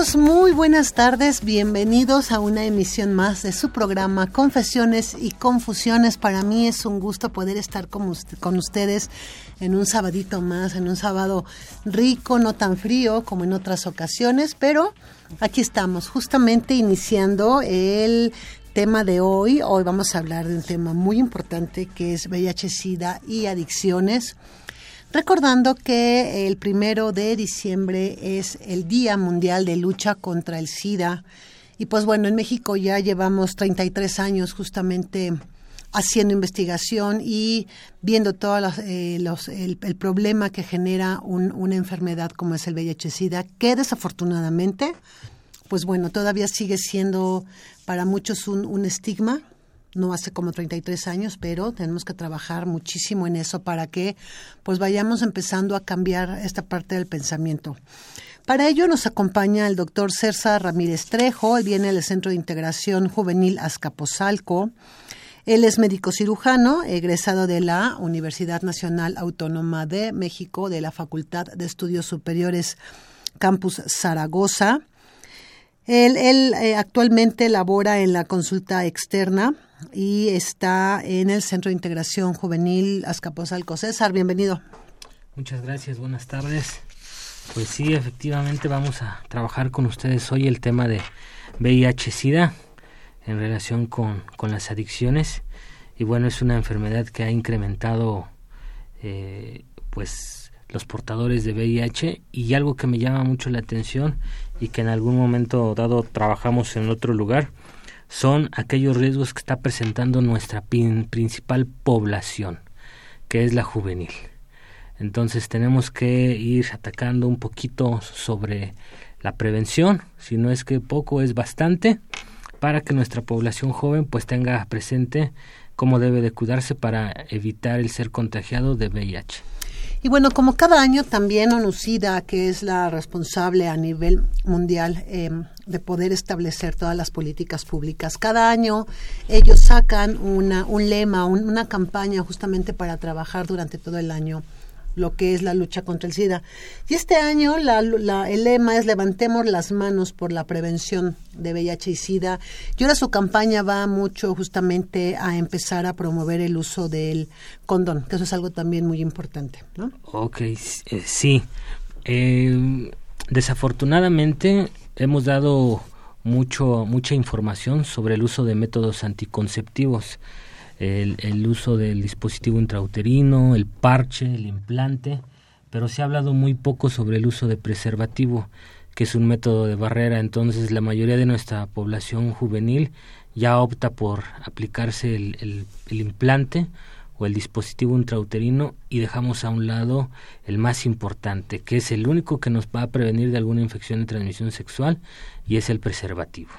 Amigos, muy buenas tardes, bienvenidos a una emisión más de su programa Confesiones y Confusiones. Para mí es un gusto poder estar con, con ustedes en un sabadito más, en un sábado rico, no tan frío como en otras ocasiones, pero aquí estamos, justamente iniciando el tema de hoy. Hoy vamos a hablar de un tema muy importante que es VIH, SIDA y adicciones. Recordando que el primero de diciembre es el Día Mundial de Lucha contra el SIDA. Y pues bueno, en México ya llevamos 33 años justamente haciendo investigación y viendo todo eh, los, el, problema que genera un, una enfermedad como es el VIH-Sida, que desafortunadamente, pues bueno, todavía sigue siendo para muchos un estigma, no hace como 33 años, pero tenemos que trabajar muchísimo en eso para que pues vayamos empezando a cambiar esta parte del pensamiento. Para ello nos acompaña el doctor Cersa Ramírez Trejo, él viene del Centro de Integración Juvenil Azcapotzalco. Él es médico cirujano, egresado de la Universidad Nacional Autónoma de México, de la Facultad de Estudios Superiores Campus Zaragoza. Él, eh, actualmente labora en la consulta externa y está en el Centro de Integración Juvenil Azcapotzalco. César, bienvenido. Muchas gracias, buenas tardes. Pues sí, efectivamente vamos a trabajar con ustedes hoy el tema de VIH-Sida en relación con, con, las adicciones. Y bueno, es una enfermedad que ha incrementado eh, pues los portadores de VIH y algo que me llama mucho la atención y que en algún momento dado trabajamos en otro lugar son aquellos riesgos que está presentando nuestra principal población, que es la juvenil. Entonces tenemos que ir atacando un poquito sobre la prevención, si no es que poco es bastante, para que nuestra población joven pues tenga presente cómo debe de cuidarse para evitar el ser contagiado de VIH. Y bueno, como cada año también ONUCIDA, que es la responsable a nivel mundial eh, de poder establecer todas las políticas públicas, cada año ellos sacan una, un lema, un, una campaña justamente para trabajar durante todo el año lo que es la lucha contra el SIDA. Y este año la, el lema es levantemos las manos por la prevención de VIH y SIDA. Y ahora su campaña va mucho justamente a empezar a promover el uso del condón, que eso es algo también muy importante. ¿no? Ok, eh, sí. Eh, desafortunadamente hemos dado mucho, mucha información sobre el uso de métodos anticonceptivos el, el, uso del dispositivo intrauterino, el parche, el implante, pero se ha hablado muy poco sobre el uso de preservativo, que es un método de barrera. Entonces, la mayoría de nuestra población juvenil ya opta por aplicarse el, el, el implante o el dispositivo intrauterino y dejamos a un lado el más importante, que es el único que nos va a prevenir de alguna infección de transmisión sexual y es el preservativo.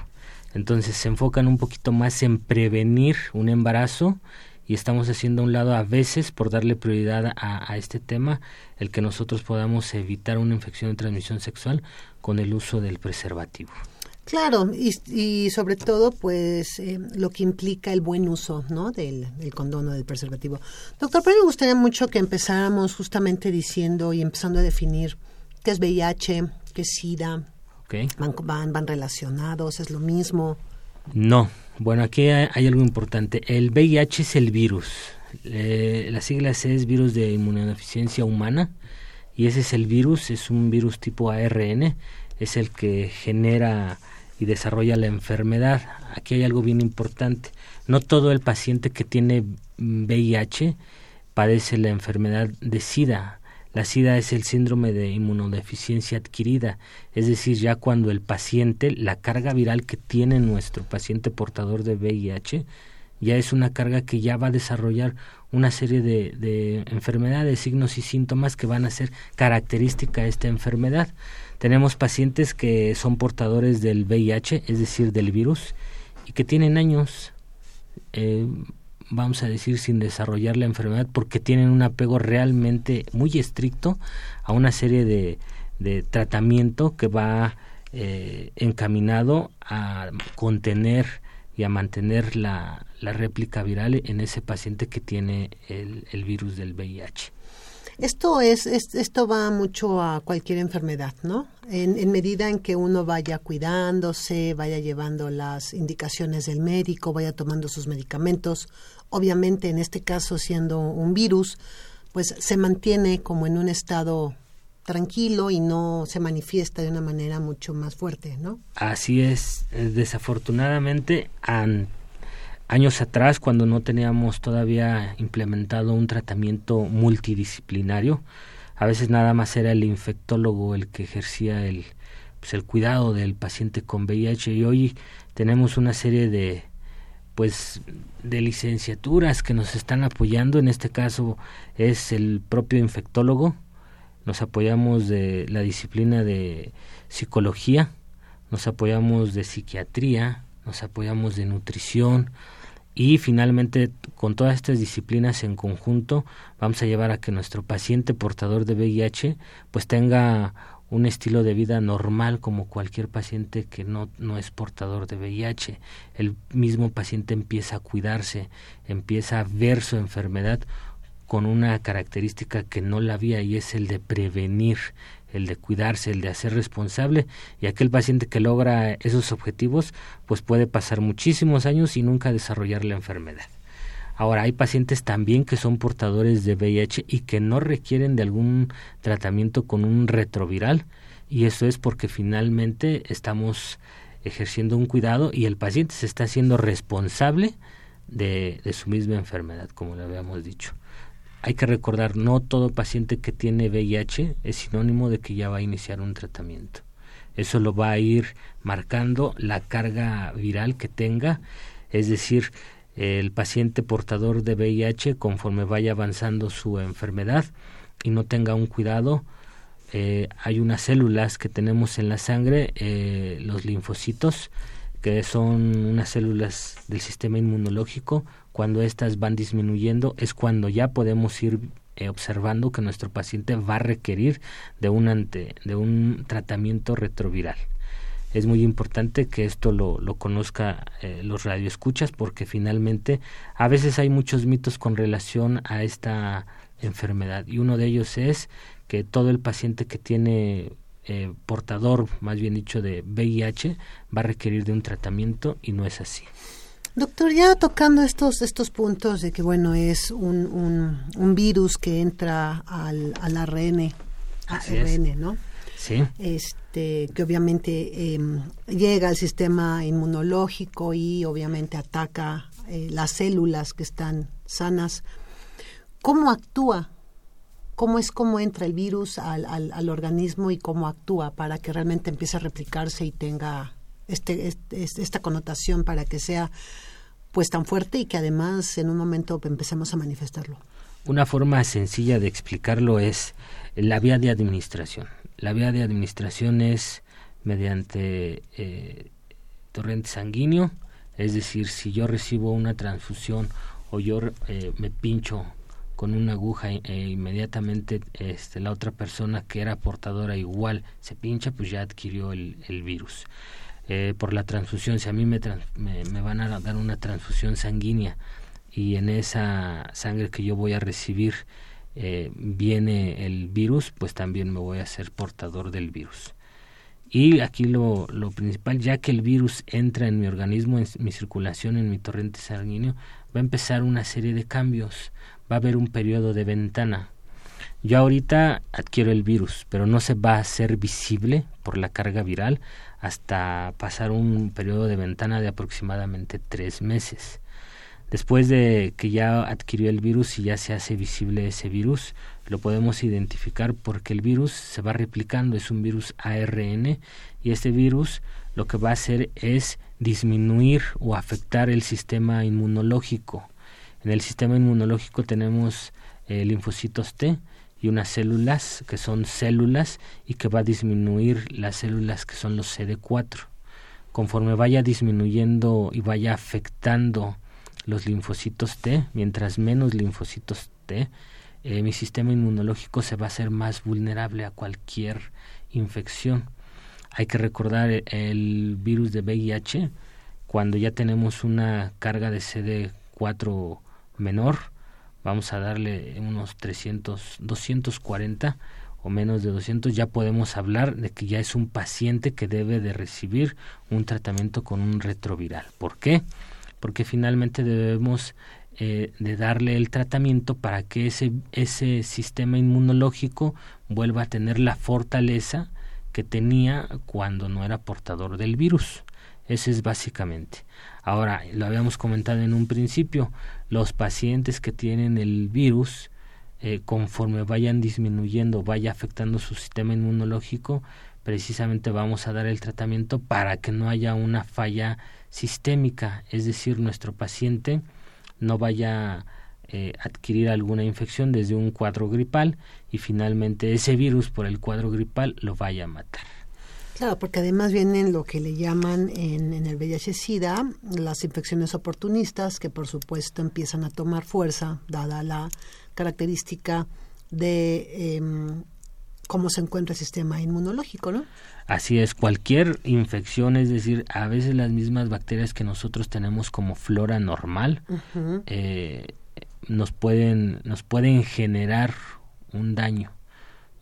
Entonces se enfocan un poquito más en prevenir un embarazo y estamos haciendo a un lado a veces por darle prioridad a, este tema el que nosotros podamos evitar una infección de transmisión sexual con el uso del preservativo. Claro, y, y sobre todo, pues, eh, lo que implica el buen uso, ¿no? Del, del condón o del preservativo. Doctor, pero me gustaría mucho que empezáramos justamente diciendo y empezando a definir qué es VIH, qué es SIDA, Okay. Van, van, van, relacionados, es lo mismo. No, bueno, aquí hay, algo importante. El VIH es el virus, Eh, la sigla es virus de inmunodeficiencia humana y ese es el virus, es un virus tipo ARN, es el que genera y desarrolla la enfermedad. Aquí hay algo bien importante. No todo el paciente que tiene VIH padece la enfermedad de SIDA. La SIDA es el síndrome de inmunodeficiencia adquirida, es decir, ya cuando el paciente, la carga viral que tiene nuestro paciente portador de VIH, ya es una carga que ya va a desarrollar una serie de, de enfermedades, signos y síntomas que van a ser característica de esta enfermedad. Tenemos pacientes que son portadores del VIH, es decir, del virus, y que tienen años, eh, vamos a decir, sin desarrollar la enfermedad porque tienen un apego realmente muy estricto a una serie de, de tratamiento que va eh, encaminado a contener y a mantener la, la réplica viral en ese paciente que tiene el, el virus del VIH. Esto es, esto va mucho a cualquier enfermedad, ¿no? En, en, medida en que uno vaya cuidándose, vaya llevando las indicaciones del médico, vaya tomando sus medicamentos, obviamente en este caso siendo un virus, pues se mantiene como en un estado tranquilo y no se manifiesta de una manera mucho más fuerte, ¿no? Así es, desafortunadamente, años atrás, cuando no teníamos todavía implementado un tratamiento multidisciplinario, a veces nada más era el infectólogo el que ejercía el, pues, el cuidado del paciente con VIH y hoy tenemos una serie de pues de licenciaturas que nos están apoyando. En este caso es el propio infectólogo. Nos apoyamos de la disciplina de psicología, nos apoyamos de psiquiatría, nos apoyamos de nutrición y finalmente con todas estas disciplinas en conjunto vamos a llevar a que nuestro paciente portador de VIH pues tenga un estilo de vida normal como cualquier paciente que no, no es portador de VIH. El mismo paciente empieza a cuidarse, empieza a ver su enfermedad con una característica que no la había y es el de prevenir, el de cuidarse, el de hacer responsable y aquel paciente que logra esos objetivos pues puede pasar muchísimos años y nunca desarrollar la enfermedad. Ahora, hay pacientes también que son portadores de VIH y que no requieren de algún tratamiento con un retroviral y eso es porque finalmente estamos ejerciendo un cuidado y el paciente se está haciendo responsable de, de su misma enfermedad, como le habíamos dicho hay que recordar, no todo paciente que tiene VIH es sinónimo de que ya va a iniciar un tratamiento. Eso lo va a ir marcando la carga viral que tenga, es decir, el paciente portador de VIH, conforme vaya avanzando su enfermedad y no tenga un cuidado, eh, hay unas células que tenemos en la sangre, eh, los linfocitos, que son unas células del sistema inmunológico cuando éstas van disminuyendo es cuando ya podemos ir eh, observando que nuestro paciente va a requerir de un, ante, de un tratamiento retroviral. Es muy importante que esto lo, lo conozca eh, los radioescuchas porque finalmente a veces hay muchos mitos con relación a esta enfermedad y uno de ellos es que todo el paciente que tiene eh, portador, más bien dicho, de VIH va a requerir de un tratamiento y no es así. Doctor, ya tocando estos, estos puntos de que, bueno, es un, un, virus que entra al, al ARN, ARN ¿no? Sí. Este, que obviamente em, llega al sistema inmunológico y obviamente ataca eh, las células que están sanas. ¿Cómo actúa? ¿Cómo es cómo entra el virus al, al, al organismo y cómo actúa para que realmente empiece a replicarse y tenga este, este, esta connotación para que sea pues tan fuerte y que además en un momento empecemos a manifestarlo. Una forma sencilla de explicarlo es la vía de administración. La vía de administración es mediante eh, torrente sanguíneo, es decir, si yo recibo una transfusión o yo eh, me pincho con una aguja e, inmediatamente este, la otra persona que era portadora igual se pincha, pues ya adquirió el, virus. Eh, por la transfusión, si a mí me, me, van a dar una transfusión sanguínea y en esa sangre que yo voy a recibir eh, viene el virus, pues también me voy a ser portador del virus. Y aquí lo, lo principal, ya que el virus entra en mi organismo, en mi circulación, en mi torrente sanguíneo, va a empezar una serie de cambios, va a haber un periodo de ventana. Yo ahorita adquiero el virus, pero no se va a hacer visible por la carga viral hasta pasar un periodo de ventana de aproximadamente tres meses. Después de que ya adquirió el virus y ya se hace visible ese virus, lo podemos identificar porque el virus se va replicando, es un virus ARN y este virus lo que va a hacer es disminuir o afectar el sistema inmunológico. En el sistema inmunológico tenemos eh, linfocitos T y unas células que son células y que va a disminuir las células que son los CD4. Conforme vaya disminuyendo y vaya afectando los linfocitos T, mientras menos linfocitos T, eh, mi sistema inmunológico se va a hacer más vulnerable a cualquier infección. Hay que recordar eh, el virus de VIH, cuando ya tenemos una carga de CD4 menor, vamos a darle unos 300, 240 o menos de 200, ya podemos hablar de que ya es un paciente que debe de recibir un tratamiento con un retroviral. ¿Por qué? Porque finalmente debemos eh, de darle el tratamiento para que ese, ese sistema inmunológico vuelva a tener la fortaleza que tenía cuando no era portador del virus. Ese es básicamente. Ahora, lo habíamos comentado en un principio, los pacientes que tienen el virus, eh, conforme vayan disminuyendo, vaya afectando su sistema inmunológico, precisamente vamos a dar el tratamiento para que no haya una falla sistémica, es decir, nuestro paciente no vaya eh, adquirir alguna infección desde un cuadro gripal y finalmente ese virus por el cuadro gripal lo vaya a matar. Claro, porque además vienen lo que le llaman en, el VIH-Sida las infecciones oportunistas, que por supuesto empiezan a tomar fuerza, dada la característica de em, cómo se encuentra el sistema inmunológico, ¿no? Así es, cualquier infección, es decir, a veces las mismas bacterias que nosotros tenemos como flora normal, eh, nos pueden, nos pueden generar un daño.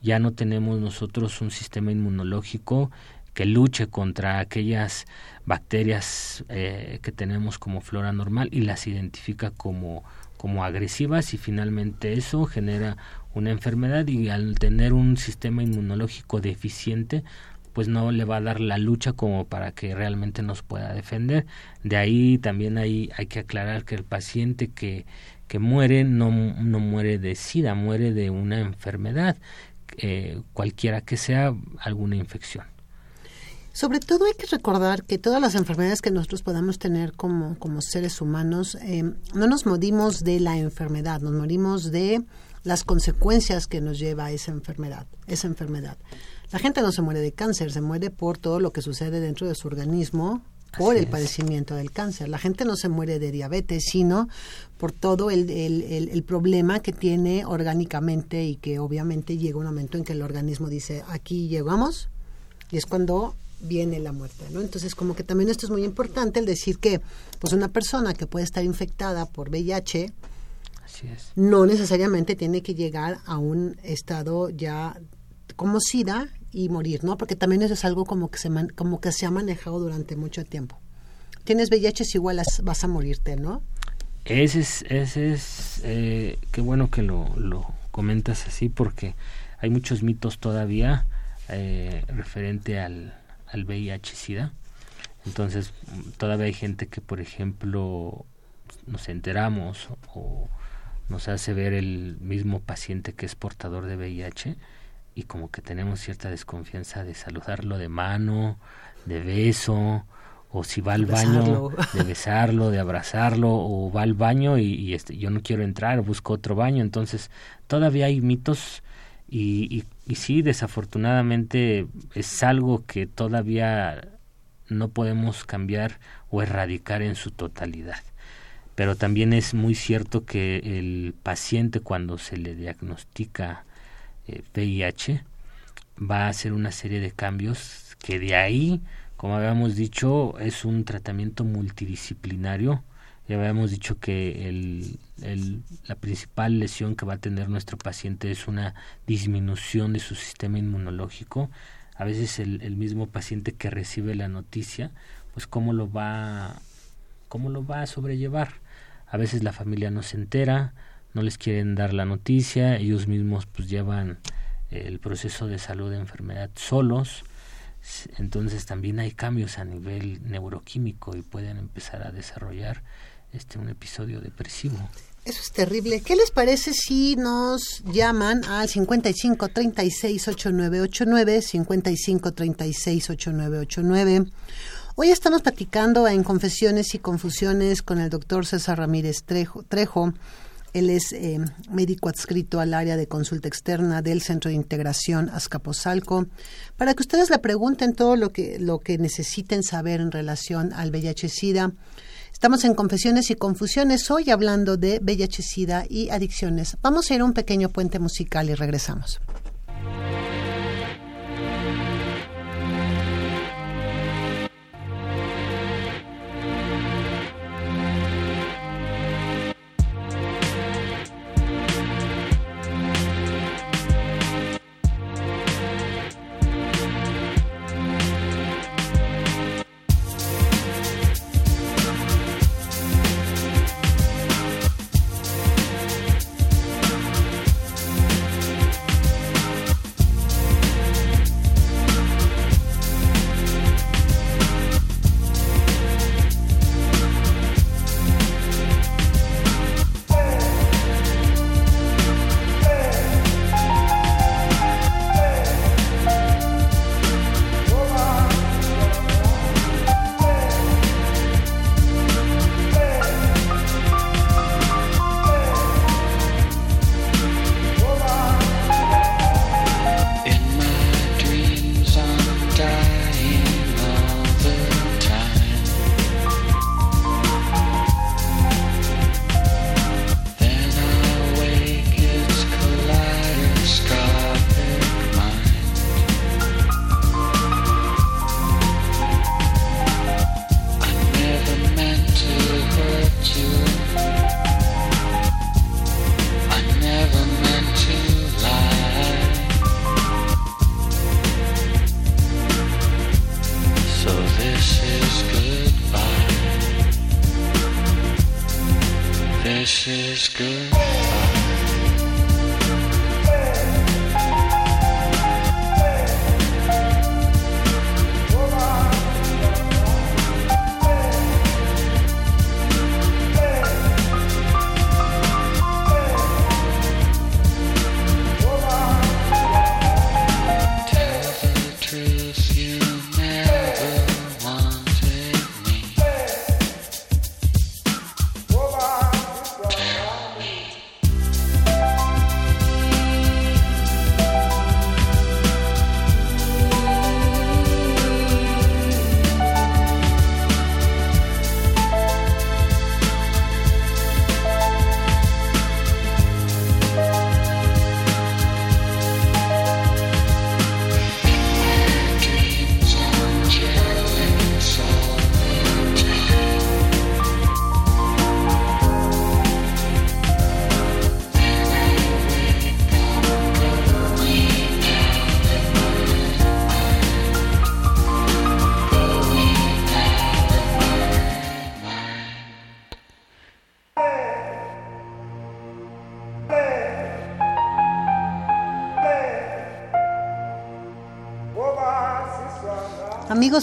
Ya no tenemos nosotros un sistema inmunológico que luche contra aquellas bacterias eh, que tenemos como flora normal y las identifica como, como agresivas y finalmente eso genera una enfermedad y al tener un sistema inmunológico deficiente pues no le va a dar la lucha como para que realmente nos pueda defender. De ahí también hay, hay que aclarar que el paciente que, que muere no, no muere de SIDA, muere de una enfermedad, eh, cualquiera que sea alguna infección. Sobre todo hay que recordar que todas las enfermedades que nosotros podamos tener como, como seres humanos, eh, no nos morimos de la enfermedad, nos morimos de las consecuencias que nos lleva esa enfermedad, esa enfermedad. La gente no se muere de cáncer, se muere por todo lo que sucede dentro de su organismo por el padecimiento del cáncer. La gente no se muere de diabetes, sino por todo el, el, problema que tiene orgánicamente y que obviamente llega un momento en que el organismo dice, aquí llegamos, y es cuando viene la muerte, ¿no? Entonces, como que también esto es muy importante, el decir que, pues una persona que puede estar infectada por VIH, no necesariamente tiene que llegar a un estado ya como SIDA y morir, ¿no? Porque también eso es algo como que se, como que se ha manejado durante mucho tiempo. Tienes VIH es igual vas a morirte, ¿no? Ese es, ese es eh, qué bueno que lo, lo comentas así porque hay muchos mitos todavía eh, referente al, al VIH-Sida. Entonces, todavía hay gente que, por ejemplo, nos enteramos o nos hace ver el mismo paciente que es portador de VIH y como que tenemos cierta desconfianza de saludarlo de mano, de beso, o si va al baño, de besarlo, de abrazarlo, o va al baño y, este, yo no quiero entrar, busco otro baño. Entonces, todavía hay mitos y, y, sí, desafortunadamente es algo que todavía no podemos cambiar o erradicar en su totalidad. Pero también es muy cierto que el paciente cuando se le diagnostica VIH, eh, va a hacer una serie de cambios que de ahí, como habíamos dicho, es un tratamiento multidisciplinario. Ya habíamos dicho que el, la principal lesión que va a tener nuestro paciente es una disminución de su sistema inmunológico. A veces el, el mismo paciente que recibe la noticia, pues cómo lo va, cómo lo va a sobrellevar a veces la familia no se entera, no les quieren dar la noticia, ellos mismos pues llevan el proceso de salud de enfermedad solos, entonces también hay cambios a nivel neuroquímico y pueden empezar a desarrollar este un episodio depresivo. Eso es terrible. ¿Qué les parece si nos llaman al 55 36 8989 55 36 8989? Hoy estamos platicando en Confesiones y Confusiones con el doctor César Ramírez Trejo. Trejo. Él es eh, médico adscrito al área de consulta externa del Centro de Integración Azcapotzalco, para que ustedes le pregunten todo lo que, lo que necesiten saber en relación al VIH-Sida. Estamos en Confesiones y Confusiones hoy hablando de VIH-Sida y adicciones. Vamos a ir a un pequeño puente musical y regresamos.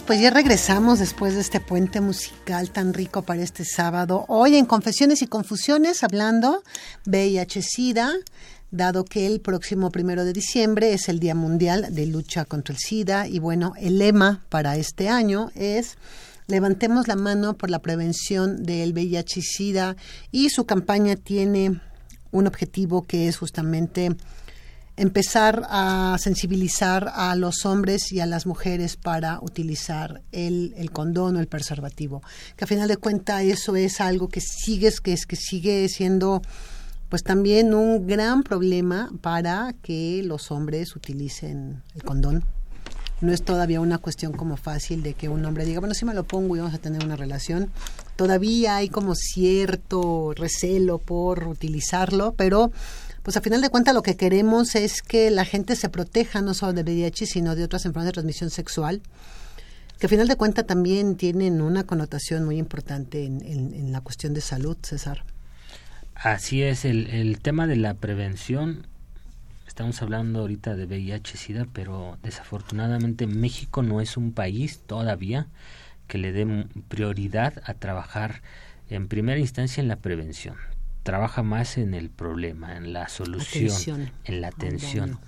Pues ya regresamos después de este puente musical tan rico para este sábado. Hoy en Confesiones y Confusiones hablando VIH-Sida, dado que el próximo primero de diciembre es el Día Mundial de Lucha contra el SIDA y bueno, el lema para este año es Levantemos la mano por la prevención del VIH-Sida y su campaña tiene un objetivo que es justamente empezar a sensibilizar a los hombres y a las mujeres para utilizar el, el condón o el preservativo. Que a final de cuentas eso es algo que sigue, que, es, que sigue siendo pues también un gran problema para que los hombres utilicen el condón. No es todavía una cuestión como fácil de que un hombre diga, bueno, si me lo pongo y vamos a tener una relación. Todavía hay como cierto recelo por utilizarlo, pero pues a final de cuentas lo que queremos es que la gente se proteja no solo de VIH, sino de otras enfermedades de transmisión sexual, que a final de cuentas también tienen una connotación muy importante en, la cuestión de salud, César. Así es, el, el tema de la prevención, estamos hablando ahorita de VIH-Sida, pero desafortunadamente México no es un país todavía que le dé prioridad a trabajar en primera instancia en la prevención. Trabaja más en el problema, en la solución, en la atención.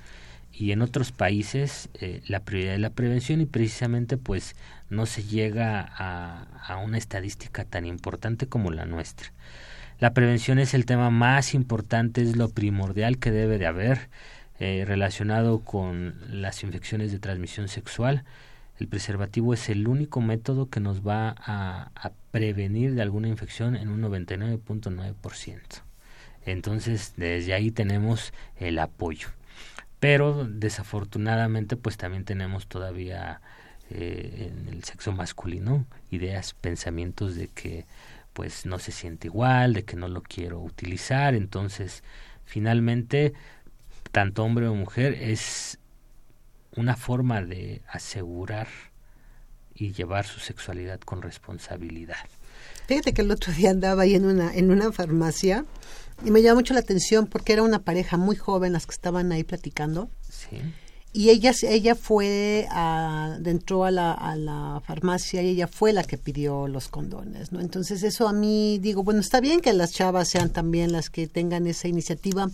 Y en otros países eh, la prioridad es la prevención y precisamente pues no se llega a, a una estadística tan importante como la nuestra. La prevención es el tema más importante, es lo primordial que debe de haber eh, relacionado con las infecciones de transmisión sexual. El preservativo es el único método que nos va a, prevenir de alguna infección en un 99.9%. Entonces, desde ahí tenemos el apoyo. Pero desafortunadamente, pues también tenemos todavía eh, en el sexo masculino ideas, pensamientos de que pues no se siente igual, de que no lo quiero utilizar, entonces finalmente tanto hombre o mujer es una forma de asegurar y llevar su sexualidad con responsabilidad. Fíjate que el otro día andaba ahí en una, en una farmacia y me llamó mucho la atención porque era una pareja muy joven las que estaban ahí platicando. Sí y ella ella fue a, entró a la, a la farmacia y ella fue la que pidió los condones no entonces eso a mí digo bueno está bien que las chavas sean también las que tengan esa iniciativa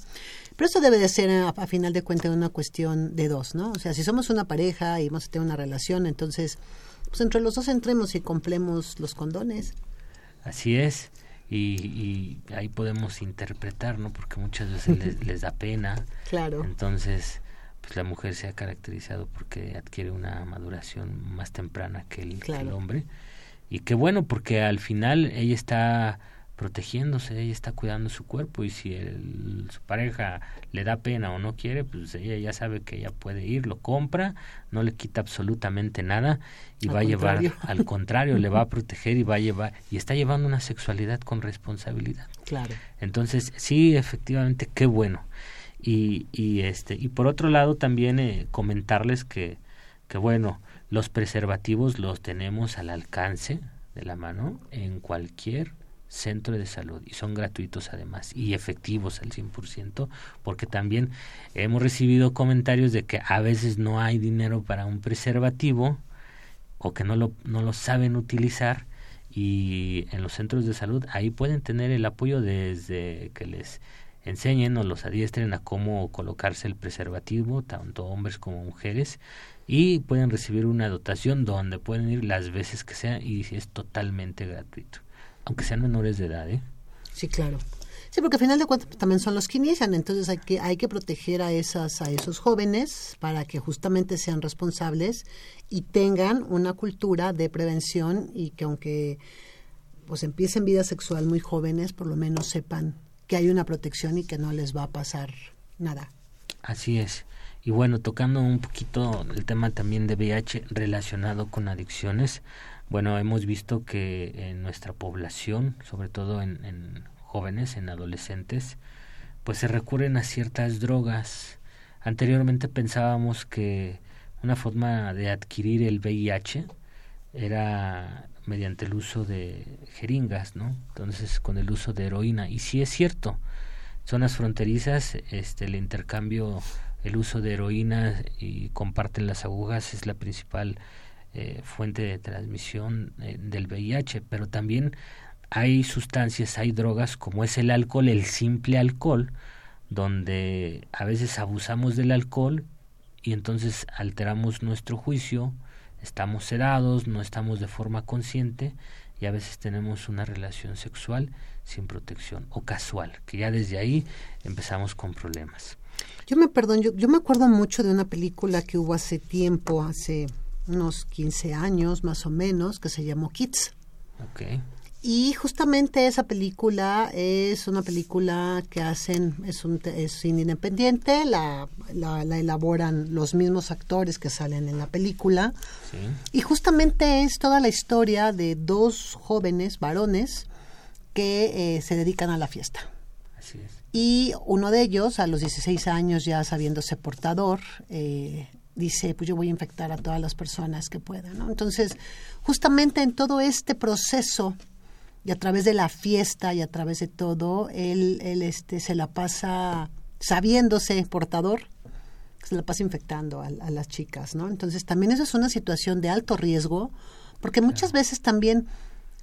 pero eso debe de ser a, final de cuentas una cuestión de dos no o sea si somos una pareja y vamos a tener una relación entonces pues entre los dos entremos y compremos los condones. Así es. Y, y ahí podemos interpretar no porque muchas veces les, les da pena. Claro. Entonces pues la mujer se ha caracterizado porque adquiere una maduración más temprana que el, que el hombre. Y qué bueno porque al final ella está protegiéndose, ella está cuidando su cuerpo y si el, su pareja le da pena o no quiere, pues ella ya sabe que ella puede ir, lo compra, no le quita absolutamente nada y va a llevar, al contrario, le va a proteger y va a llevar, y está llevando una sexualidad con responsabilidad. Claro. Entonces, sí, efectivamente, qué bueno. Y, y, este, y por otro lado también eh, comentarles que, que, bueno, los preservativos los tenemos al alcance de la mano en cualquier centro de salud y son gratuitos además y efectivos al 100% porque también hemos recibido comentarios de que a veces no hay dinero para un preservativo o que no lo, no lo saben utilizar y en los centros de salud ahí pueden tener el apoyo desde que les enseñen o los adiestren a cómo colocarse el preservativo, tanto hombres como mujeres, y pueden recibir una dotación donde pueden ir las veces que sean y es totalmente gratuito, aunque sean menores de edad. ¿eh? Sí, claro. Sí, porque al final de cuentas también son los que inician, entonces hay que hay que proteger a esas a esos jóvenes para que justamente sean responsables y tengan una cultura de prevención y que aunque pues empiecen vida sexual muy jóvenes, por lo menos sepan que hay una protección y que no les va a pasar nada. Así es. Y bueno, tocando un poquito el tema también de VIH relacionado con adicciones, bueno, hemos visto que en nuestra población, sobre todo en, en jóvenes, en adolescentes, pues se recurren a ciertas drogas. Anteriormente pensábamos que una forma de adquirir el VIH era mediante el uso de jeringas, ¿no? Entonces, con el uso de heroína. Y sí es cierto, zonas fronterizas, este, el intercambio, el uso de heroína y comparten las agujas es la principal eh, fuente de transmisión eh, del VIH, pero también hay sustancias, hay drogas como es el alcohol, el simple alcohol, donde a veces abusamos del alcohol y entonces alteramos nuestro juicio, estamos sedados, no estamos de forma consciente y a veces tenemos una relación sexual sin protección o casual, que ya desde ahí empezamos con problemas. Yo me perdón, yo, yo me acuerdo mucho de una película que hubo hace tiempo, hace unos 15 años más o menos, que se llamó Kids. Okay. Y justamente esa película es una película que hacen, es un es independiente, la, la, elaboran los mismos actores que salen en la película. Y justamente es toda la historia de dos jóvenes varones que eh, se dedican a la fiesta. Así es. Y uno de ellos, a los 16 años ya sabiéndose portador, eh, dice, pues yo voy a infectar a todas las personas que puedan. ¿no? Entonces, justamente en todo este proceso y a través de la fiesta y a través de todo, él, él este, se la pasa sabiéndose portador, se la pasa infectando a, a, las chicas, ¿no? Entonces también eso es una situación de alto riesgo, porque muchas veces también,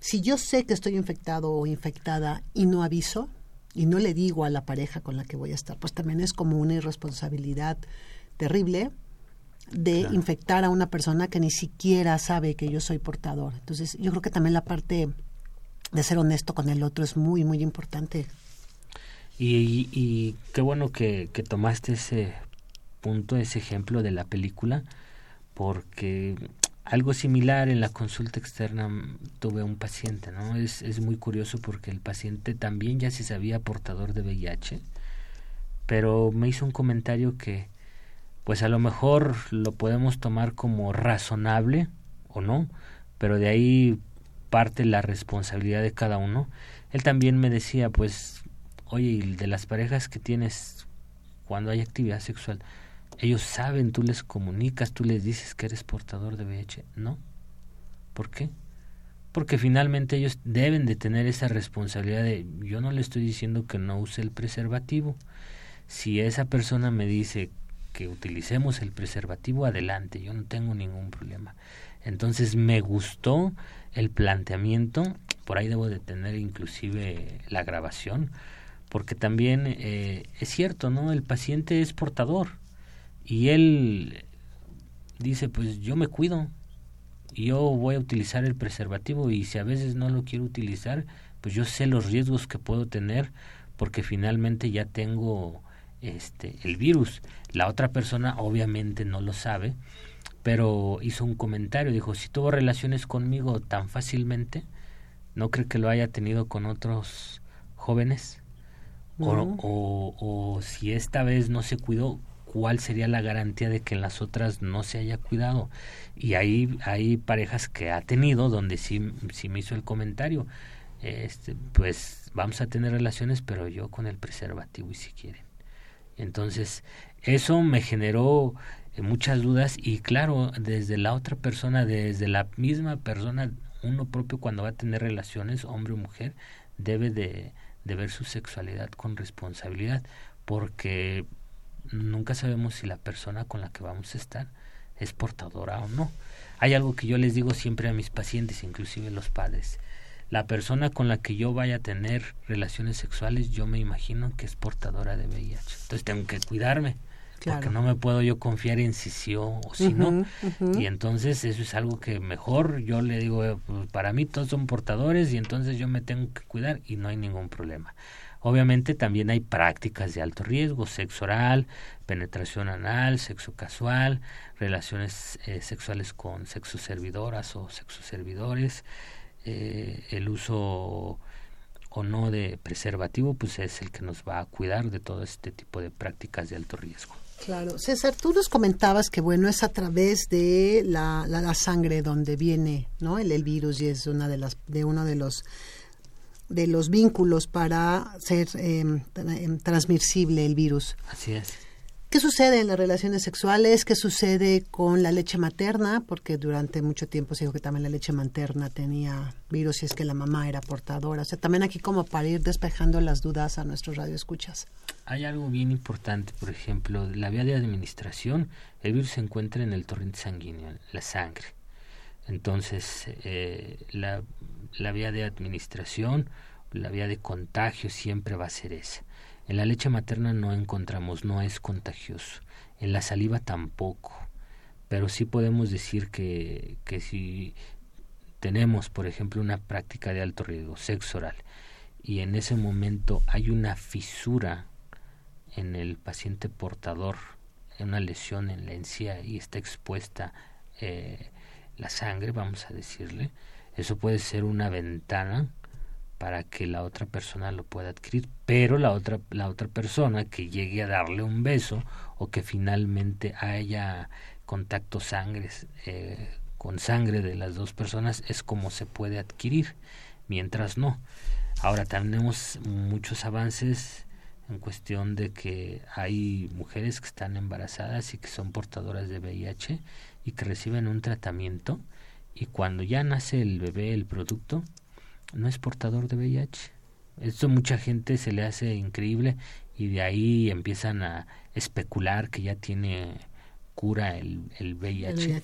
si yo sé que estoy infectado o infectada y no aviso, y no le digo a la pareja con la que voy a estar, pues también es como una irresponsabilidad terrible de infectar a una persona que ni siquiera sabe que yo soy portador. Entonces, yo creo que también la parte de ser honesto con el otro es muy, muy importante. Y, y, qué bueno que, que, tomaste ese punto, ese ejemplo de la película, porque algo similar en la consulta externa tuve un paciente, ¿no? Es, es muy curioso porque el paciente también ya se sabía portador de VIH, pero me hizo un comentario que, pues a lo mejor lo podemos tomar como razonable o no, pero de ahí parte la responsabilidad de cada uno. Él también me decía, pues, oye, de las parejas que tienes cuando hay actividad sexual, ellos saben, tú les comunicas, tú les dices que eres portador de VIH, ¿no? ¿Por qué? Porque finalmente ellos deben de tener esa responsabilidad de, yo no le estoy diciendo que no use el preservativo. Si esa persona me dice que utilicemos el preservativo, adelante, yo no tengo ningún problema. Entonces me gustó el planteamiento, por ahí debo de tener inclusive la grabación, porque también eh, es cierto, ¿no? El paciente es portador y él dice, pues yo me cuido, yo voy a utilizar el preservativo y si a veces no lo quiero utilizar, pues yo sé los riesgos que puedo tener porque finalmente ya tengo este el virus. La otra persona obviamente no lo sabe, pero hizo un comentario, dijo, si tuvo relaciones conmigo tan fácilmente, ¿no cree que lo haya tenido con otros jóvenes? O, o, o, si esta vez no se cuidó, ¿cuál sería la garantía de que en las otras no se haya cuidado? Y ahí hay parejas que ha tenido donde sí, sí me hizo el comentario, este, pues vamos a tener relaciones, pero yo con el preservativo y si quieren. Entonces, eso me generó eh, muchas dudas y claro, desde la otra persona, desde la misma persona, uno propio cuando va a tener relaciones, hombre o mujer, debe de, de ver su sexualidad con responsabilidad, porque nunca sabemos si la persona con la que vamos a estar es portadora o no. Hay algo que yo les digo siempre a mis pacientes, inclusive los padres. La persona con la que yo vaya a tener relaciones sexuales, yo me imagino que es portadora de VIH. Entonces tengo que cuidarme. Porque no me puedo yo confiar en si sí o, si no. Y entonces eso es algo que mejor yo le digo, eh, pues, para mí todos son portadores y entonces yo me tengo que cuidar y no hay ningún problema. Obviamente también hay prácticas de alto riesgo, sexo oral, penetración anal, sexo casual, relaciones eh, sexuales con sexo servidoras o sexo servidores, eh, el uso o no de preservativo, pues es el que nos va a cuidar de todo este tipo de prácticas de alto riesgo. Claro. César, tú nos comentabas que, bueno, es a través de la, la, sangre donde viene, ¿no? El, el, virus y es una de las, de uno de los de los vínculos para ser eh, transmisible el virus. Así es. ¿Qué sucede en las relaciones sexuales? ¿Qué sucede con la leche materna? Porque durante mucho tiempo se dijo que también la leche materna tenía virus y es que la mamá era portadora. O sea, también aquí como para ir despejando las dudas a nuestros radioescuchas. Hay algo bien importante, por ejemplo, la vía de administración, el virus se encuentra en el torrente sanguíneo, la sangre. Entonces, eh, la, la vía de administración, la vía de contagio siempre va a ser esa en la leche materna no encontramos, no es contagioso. En la saliva tampoco. Pero sí podemos decir que, que si tenemos, por ejemplo, una práctica de alto riesgo, sexo oral, y en ese momento hay una fisura en el paciente portador, una lesión en la encía y está expuesta eh, la sangre, vamos a decirle, eso puede ser una ventana para que la otra persona lo pueda adquirir, pero la otra, la otra persona que llegue a darle un beso o que finalmente haya contacto sangre, eh, con sangre de las dos personas es como se puede adquirir, mientras no. Ahora tenemos muchos avances en cuestión de que hay mujeres que están embarazadas y que son portadoras de VIH y que reciben un tratamiento y cuando ya nace el bebé, el producto, no es portador de VIH. Esto mucha gente se le hace increíble y de ahí empiezan a especular que ya tiene cura el, el VIH.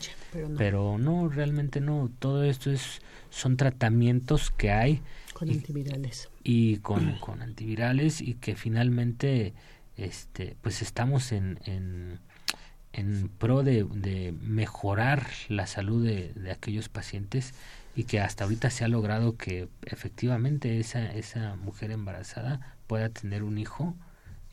pero, no. realmente no. Todo esto es son tratamientos que hay. Con antivirales. Y con, con antivirales y que finalmente este pues estamos en, en, en pro de, de, mejorar la salud de, de aquellos pacientes y que hasta ahorita se ha logrado que efectivamente esa, esa mujer embarazada pueda tener un hijo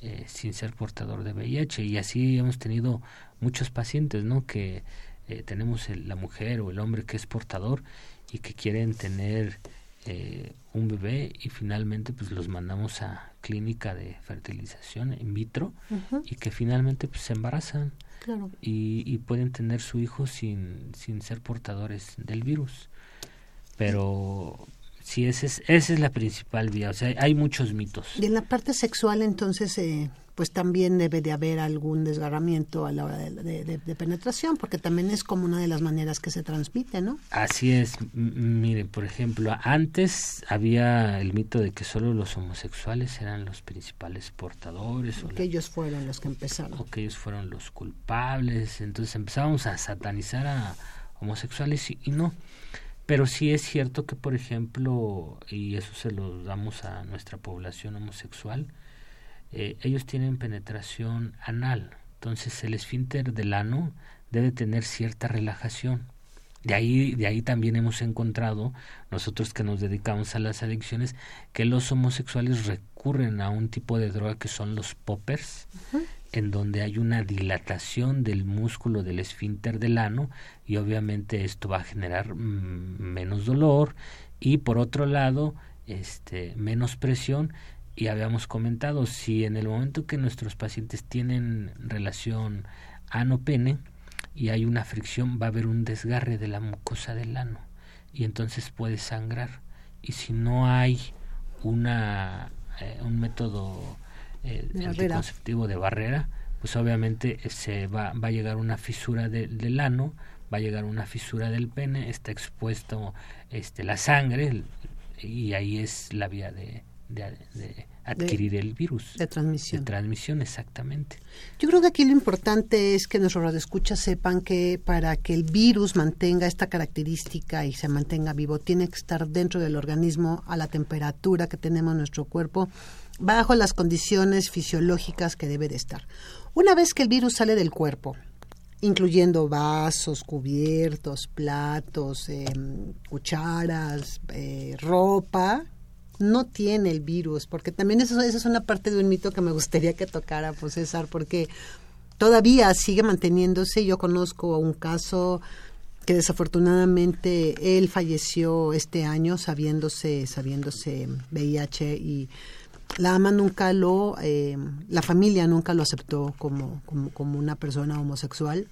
eh, sin ser portador de VIH y así hemos tenido muchos pacientes no que eh, tenemos la mujer o el hombre que es portador y que quieren tener eh, un bebé y finalmente pues los mandamos a clínica de fertilización in vitro y que finalmente pues se embarazan. Y, y, pueden tener su hijo sin, sin ser portadores del virus pero Sí, esa es, esa es la principal vía. O sea, hay muchos mitos. Y en la parte sexual, entonces, eh, pues también debe de haber algún desgarramiento a la hora de, penetración, porque también es como una de las maneras que se transmite, ¿no? Así es. mire, por ejemplo, antes había el mito de que solo los homosexuales eran los principales portadores. O que ellos fueron los que empezaron. O que ellos fueron los culpables. Entonces empezábamos a satanizar a homosexuales y no. Pero sí es cierto que, por ejemplo, y eso se lo damos a nuestra población homosexual, eh, ellos tienen penetración anal. Entonces el esfínter del ano debe tener cierta relajación. De ahí, de ahí también hemos encontrado, nosotros que nos dedicamos a las adicciones, que los homosexuales recurren a un tipo de droga que son los poppers, en donde hay una dilatación del músculo del esfínter del ano y obviamente esto va a generar mm, menos dolor y por otro lado este menos presión. Y habíamos comentado si en el momento que nuestros pacientes tienen relación ano-pene y hay una fricción va a haber un desgarre de la mucosa del ano y entonces puede sangrar. Y si no hay una eh, un método eh, el anticonceptivo de barrera, pues obviamente eh, se va, va a llegar una fisura del ano, va a llegar una fisura del pene, está expuesto este, la sangre y ahí es la vía de, de, adquirir el virus. De transmisión. De transmisión, exactamente. Yo creo que aquí lo importante es que nuestros radioescuchas sepan que para que el virus mantenga esta característica y se mantenga vivo, tiene que estar dentro del organismo a la temperatura que tenemos en nuestro cuerpo bajo las condiciones fisiológicas que debe de estar. Una vez que el virus sale del cuerpo, incluyendo vasos, cubiertos, platos, em, cucharas, eh, ropa, no tiene el virus, porque también eso, es una parte de un mito que me gustaría que tocara, pues César, porque todavía sigue manteniéndose. Yo conozco un caso que desafortunadamente él falleció este año sabiéndose, sabiéndose VIH y la ama nunca lo, eh, la familia nunca lo aceptó como, como, una persona homosexual.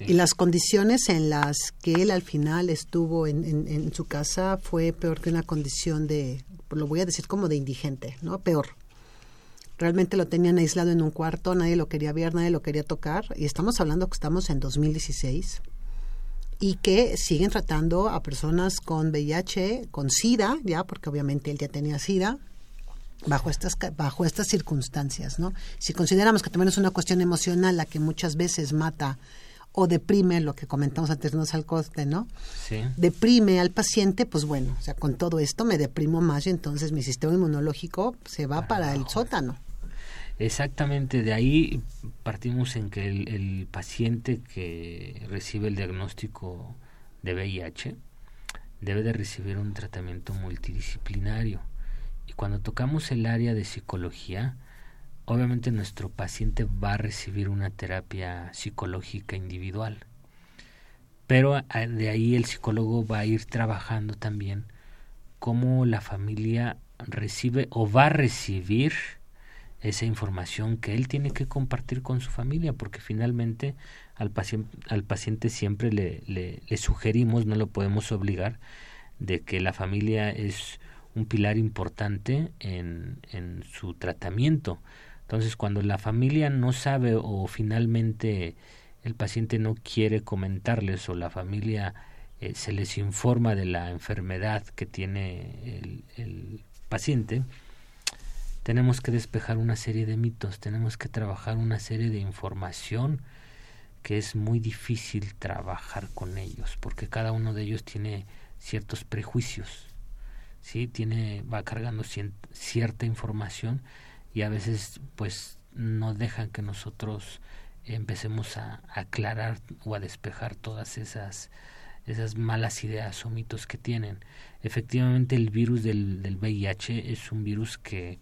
Y las condiciones en las que él al final estuvo en, en, su casa fue peor que una condición de, lo voy a decir como de indigente, ¿no? Peor. Realmente lo tenían aislado en un cuarto, nadie lo quería ver, nadie lo quería tocar. Y estamos hablando que estamos en 2016 y que siguen tratando a personas con VIH, con SIDA, ya, porque obviamente él ya tenía SIDA, bajo estas bajo estas circunstancias, ¿no? Si consideramos que también es una cuestión emocional la que muchas veces mata o deprime lo que comentamos antes no al coste, ¿no? Sí. Deprime al paciente, pues bueno, o sea, con todo esto me deprimo más y entonces mi sistema inmunológico se va para, el sótano. Exactamente, de ahí partimos en que el, el, paciente que recibe el diagnóstico de VIH debe de recibir un tratamiento multidisciplinario cuando tocamos el área de psicología, obviamente nuestro paciente va a recibir una terapia psicológica individual. Pero de ahí el psicólogo va a ir trabajando también cómo la familia recibe o va a recibir esa información que él tiene que compartir con su familia, porque finalmente al paciente, siempre le, le sugerimos, no lo podemos obligar, de que la familia es un pilar importante en, su tratamiento. Entonces, cuando la familia no sabe o finalmente el paciente no quiere comentarles o la familia eh, se les informa de la enfermedad que tiene el paciente, tenemos que despejar una serie de mitos, tenemos que trabajar una serie de información que es muy difícil trabajar con ellos, porque cada uno de ellos tiene ciertos prejuicios, ¿sí? tiene, va cargando cierta información y a veces pues no dejan que nosotros empecemos a, aclarar o a despejar todas esas esas malas ideas o mitos que tienen. Efectivamente el virus del, del VIH es un virus que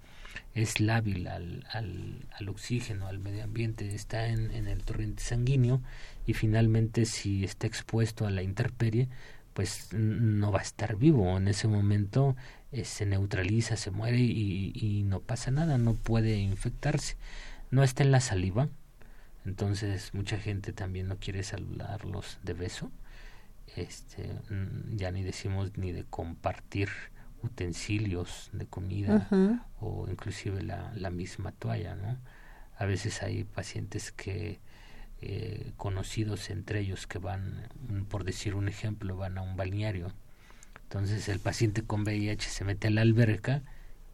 es lábil al, al, oxígeno, al medio ambiente, está en, en, el torrente sanguíneo y finalmente si está expuesto a la intemperie, pues no va a estar vivo. En ese momento eh, se neutraliza, se muere y, y, no pasa nada, no puede infectarse. No está en la saliva, entonces mucha gente también no quiere saludarlos de beso. Este, ya ni decimos ni de compartir utensilios de comida o inclusive la, la, misma toalla, ¿no? A veces hay pacientes que eh, conocidos entre ellos que van, por decir un ejemplo, van a un balneario. Entonces el paciente con VIH se mete a la alberca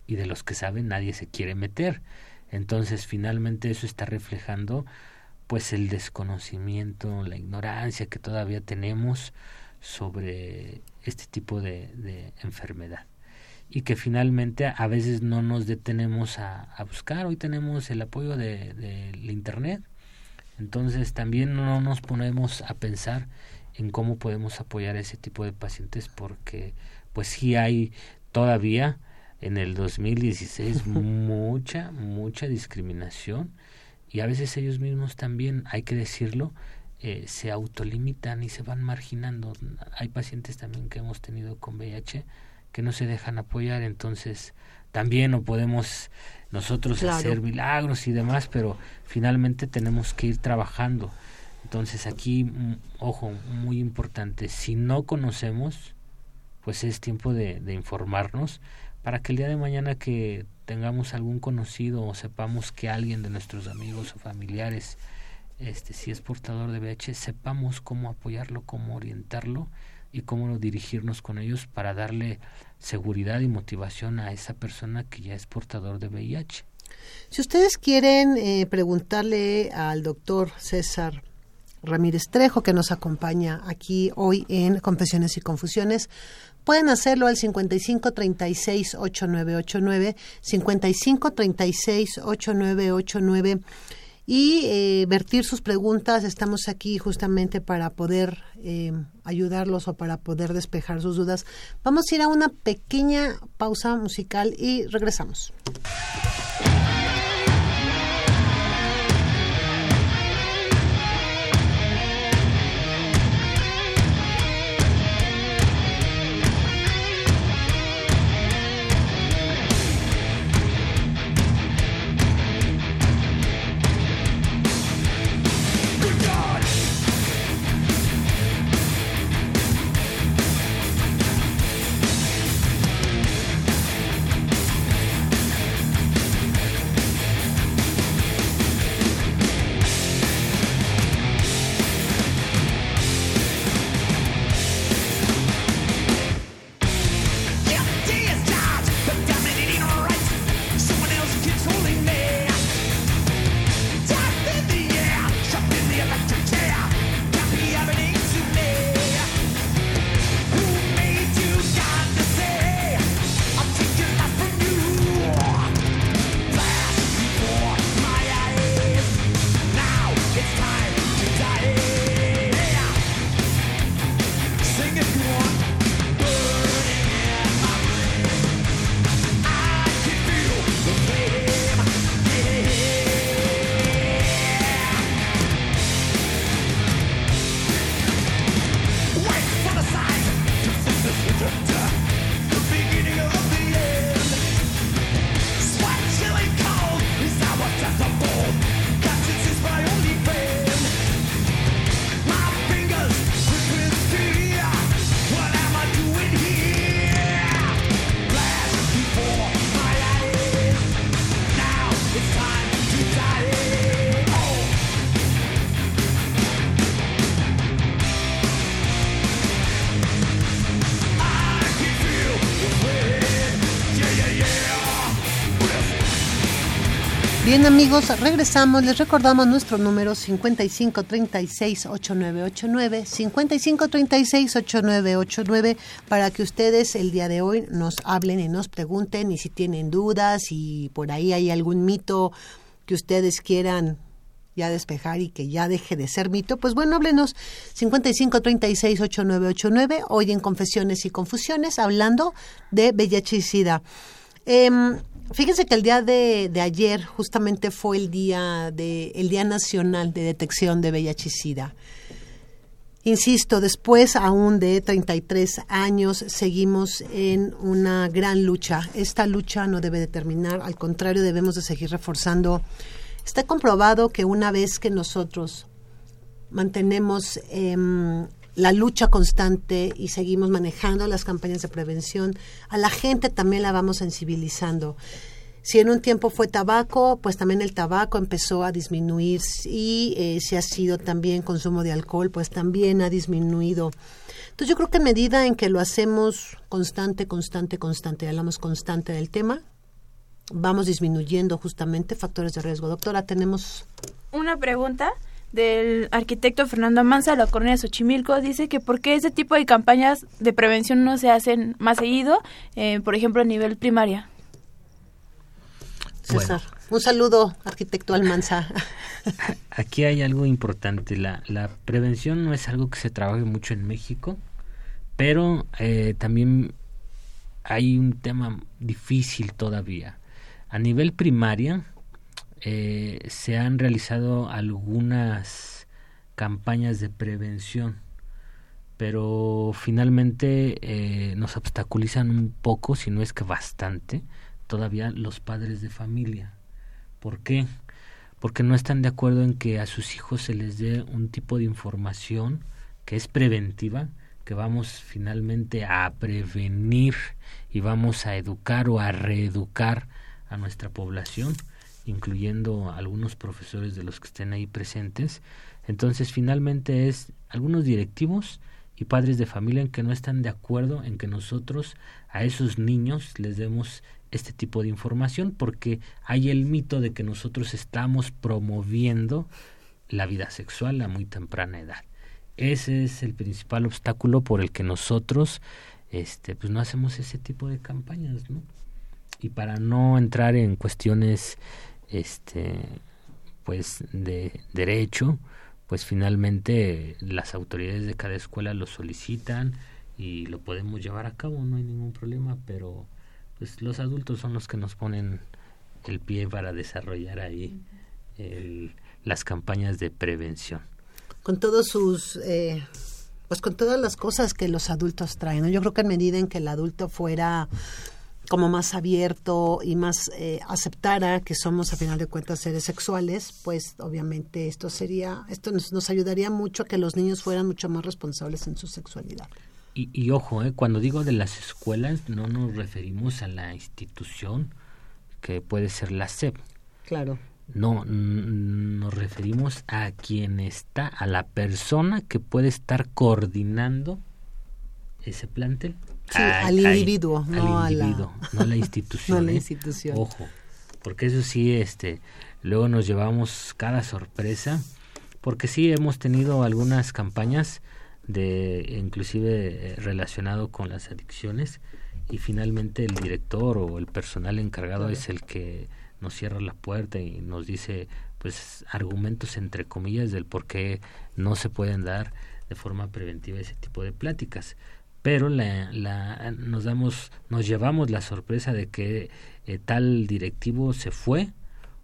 y de los que saben nadie se quiere meter. Entonces finalmente eso está reflejando pues el desconocimiento, la ignorancia que todavía tenemos sobre este tipo de enfermedad y que finalmente a veces no nos detenemos a, buscar. Hoy tenemos el apoyo del de, Internet, entonces también no nos ponemos a pensar en cómo podemos apoyar a ese tipo de pacientes porque pues sí hay todavía en el 2016 mucha, mucha discriminación y a veces ellos mismos también, hay que decirlo, eh, se autolimitan y se van marginando. Hay pacientes también que hemos tenido con VIH que no se dejan apoyar, entonces también no podemos nosotros hacer milagros y demás, pero finalmente tenemos que ir trabajando. Entonces aquí, mm, ojo, muy importante, si no conocemos, pues es tiempo de, de informarnos para que el día de mañana que tengamos algún conocido o sepamos que alguien de nuestros amigos o familiares este si es portador de VIH sepamos cómo apoyarlo, cómo orientarlo y cómo dirigirnos con ellos para darle seguridad y motivación a esa persona que ya es portador de VIH. Si ustedes quieren eh, preguntarle al doctor César Ramírez Trejo, que nos acompaña aquí hoy en Confesiones y Confusiones, pueden hacerlo al 55 36 8989, 55 36 8989 y eh, vertir sus preguntas. Estamos aquí justamente para poder eh, ayudarlos o para poder despejar sus dudas. Vamos a ir a una pequeña pausa musical y regresamos. Bien amigos, regresamos, les recordamos nuestro número 5536-8989, 5536-8989, para que ustedes el día de hoy nos hablen y nos pregunten y si tienen dudas y por ahí hay algún mito que ustedes quieran ya despejar y que ya deje de ser mito, pues bueno, háblenos 5536-8989, hoy en Confesiones y Confusiones, hablando de VIH y. Em, fíjense que el día de, ayer justamente fue el día, de, el día Nacional de Detección de VIH y SIDA. Insisto, después aún de 33 años seguimos en una gran lucha. Esta lucha no debe de terminar, al contrario, debemos de seguir reforzando Está comprobado que una vez que nosotros mantenemos em, la lucha constante y seguimos manejando las campañas de prevención, a la gente también la vamos sensibilizando. Si en un tiempo fue tabaco, pues también el tabaco empezó a disminuir y eh, si ha sido también consumo de alcohol, pues también ha disminuido. Entonces yo creo que a medida en que lo hacemos constante, constante, constante, hablamos constante del tema, vamos disminuyendo justamente factores de riesgo. Doctora, tenemos una pregunta del arquitecto Fernando Manza, la Cornea Xochimilco, dice que por qué ese tipo de campañas de prevención no se hacen más seguido, eh, por ejemplo, a nivel primaria. César, un saludo, arquitecto Almanza. Aquí hay algo importante, la, la prevención no es algo que se trabaje mucho en México, pero eh, también hay un tema difícil todavía a nivel primaria eh, se han realizado algunas campañas de prevención, pero finalmente eh, nos obstaculizan un poco, si no es que bastante, todavía los padres de familia. ¿Por qué? Porque no están de acuerdo en que a sus hijos se les dé un tipo de información que es preventiva, que vamos finalmente a prevenir y vamos a educar o a reeducar a nuestra población, incluyendo algunos profesores de los que estén ahí presentes. Entonces, finalmente es algunos directivos y padres de familia en que no están de acuerdo en que nosotros a esos niños les demos este tipo de información porque hay el mito de que nosotros estamos promoviendo la vida sexual a muy temprana edad. Ese es el principal obstáculo por el que nosotros este pues no hacemos ese tipo de campañas, ¿no? y para no entrar en cuestiones este pues de derecho pues finalmente las autoridades de cada escuela lo solicitan y lo podemos llevar a cabo no hay ningún problema pero pues los adultos son los que nos ponen el pie para desarrollar ahí las campañas de prevención. Con todos sus eh, pues con todas las cosas que los adultos traen yo creo que en medida en que el adulto fuera como más abierto y más eh, aceptara que somos a final de cuentas seres sexuales, pues obviamente esto sería, esto nos, nos ayudaría mucho a que los niños fueran mucho más responsables en su sexualidad. Y, y ojo, eh, cuando digo de las escuelas, no nos referimos a la institución que puede ser la SEP. Claro. No, nos referimos a quien está, a la persona que puede estar coordinando ese plantel al individuo, no, a la... no la institución. la ¿eh? institución. Ojo, porque eso sí, este, luego nos llevamos cada sorpresa, porque sí hemos tenido algunas campañas de, inclusive eh, relacionado con las adicciones, y finalmente el director o el personal encargado es el que nos cierra la puerta y nos dice, pues, argumentos entre comillas del por qué no se pueden dar de forma preventiva ese tipo de pláticas pero la, la, nos damos nos llevamos la sorpresa de que eh, tal directivo se fue